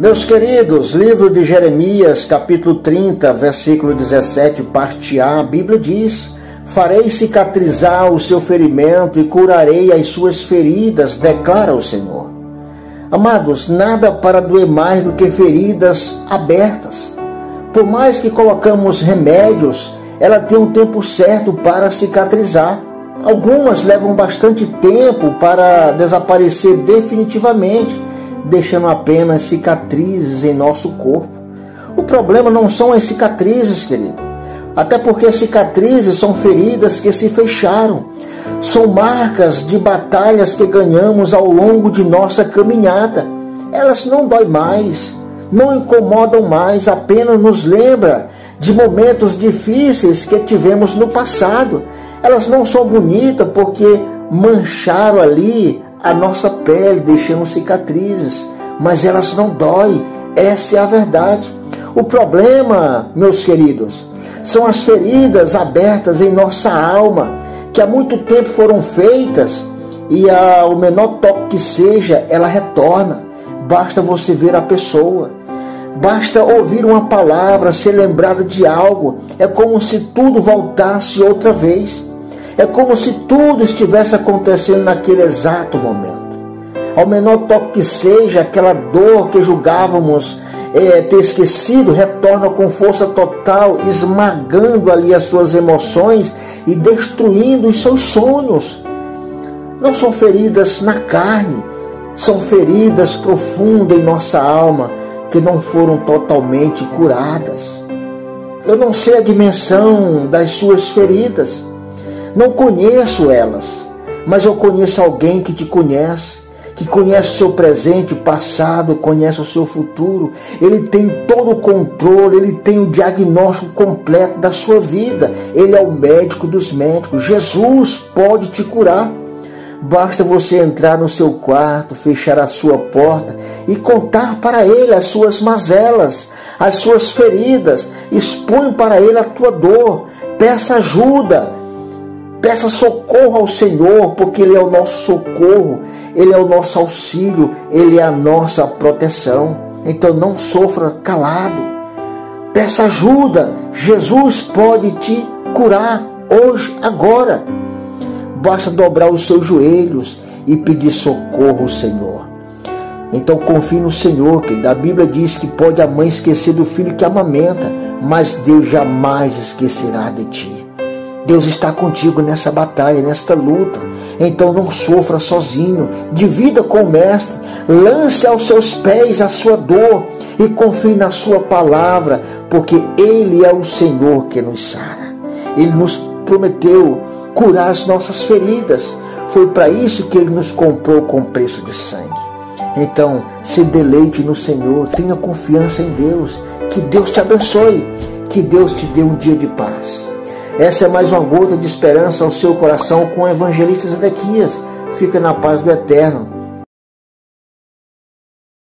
Meus queridos, livro de Jeremias, capítulo 30, versículo 17, parte A, a Bíblia diz: Farei cicatrizar o seu ferimento e curarei as suas feridas, declara o Senhor. Amados, nada para doer mais do que feridas abertas. Por mais que colocamos remédios, ela tem um tempo certo para cicatrizar. Algumas levam bastante tempo para desaparecer definitivamente deixando apenas cicatrizes em nosso corpo. O problema não são as cicatrizes, querido. Até porque as cicatrizes são feridas que se fecharam. São marcas de batalhas que ganhamos ao longo de nossa caminhada. Elas não dói mais, não incomodam mais, apenas nos lembra de momentos difíceis que tivemos no passado. Elas não são bonitas porque mancharam ali a nossa pele, deixando cicatrizes, mas elas não doem. Essa é a verdade. O problema, meus queridos, são as feridas abertas em nossa alma, que há muito tempo foram feitas e ao menor toque que seja, ela retorna. Basta você ver a pessoa. Basta ouvir uma palavra, ser lembrada de algo. É como se tudo voltasse outra vez. É como se tudo estivesse acontecendo naquele exato momento. Ao menor toque que seja, aquela dor que julgávamos é, ter esquecido retorna com força total, esmagando ali as suas emoções e destruindo os seus sonhos. Não são feridas na carne, são feridas profundas em nossa alma que não foram totalmente curadas. Eu não sei a dimensão das suas feridas, não conheço elas, mas eu conheço alguém que te conhece, que conhece o seu presente, o passado, conhece o seu futuro. Ele tem todo o controle, ele tem o diagnóstico completo da sua vida. Ele é o médico dos médicos. Jesus pode te curar. Basta você entrar no seu quarto, fechar a sua porta e contar para ele as suas mazelas, as suas feridas. Expõe para ele a tua dor. Peça ajuda Peça socorro ao Senhor, porque Ele é o nosso socorro, Ele é o nosso auxílio, Ele é a nossa proteção. Então não sofra calado. Peça ajuda. Jesus pode te curar hoje, agora. Basta dobrar os seus joelhos e pedir socorro ao Senhor. Então confie no Senhor, que da Bíblia diz que pode a mãe esquecer do filho que amamenta, mas Deus jamais esquecerá de ti. Deus está contigo nessa batalha, nesta luta. Então não sofra sozinho. Divida com o Mestre. Lance aos seus pés a sua dor e confie na sua palavra, porque Ele é o Senhor que nos sara. Ele nos prometeu curar as nossas feridas. Foi para isso que Ele nos comprou com preço de sangue. Então, se deleite no Senhor, tenha confiança em Deus. Que Deus te abençoe. Que Deus te dê um dia de paz. Essa é mais uma gota de esperança ao seu coração com o evangelista Zedequias. Fica na paz do Eterno.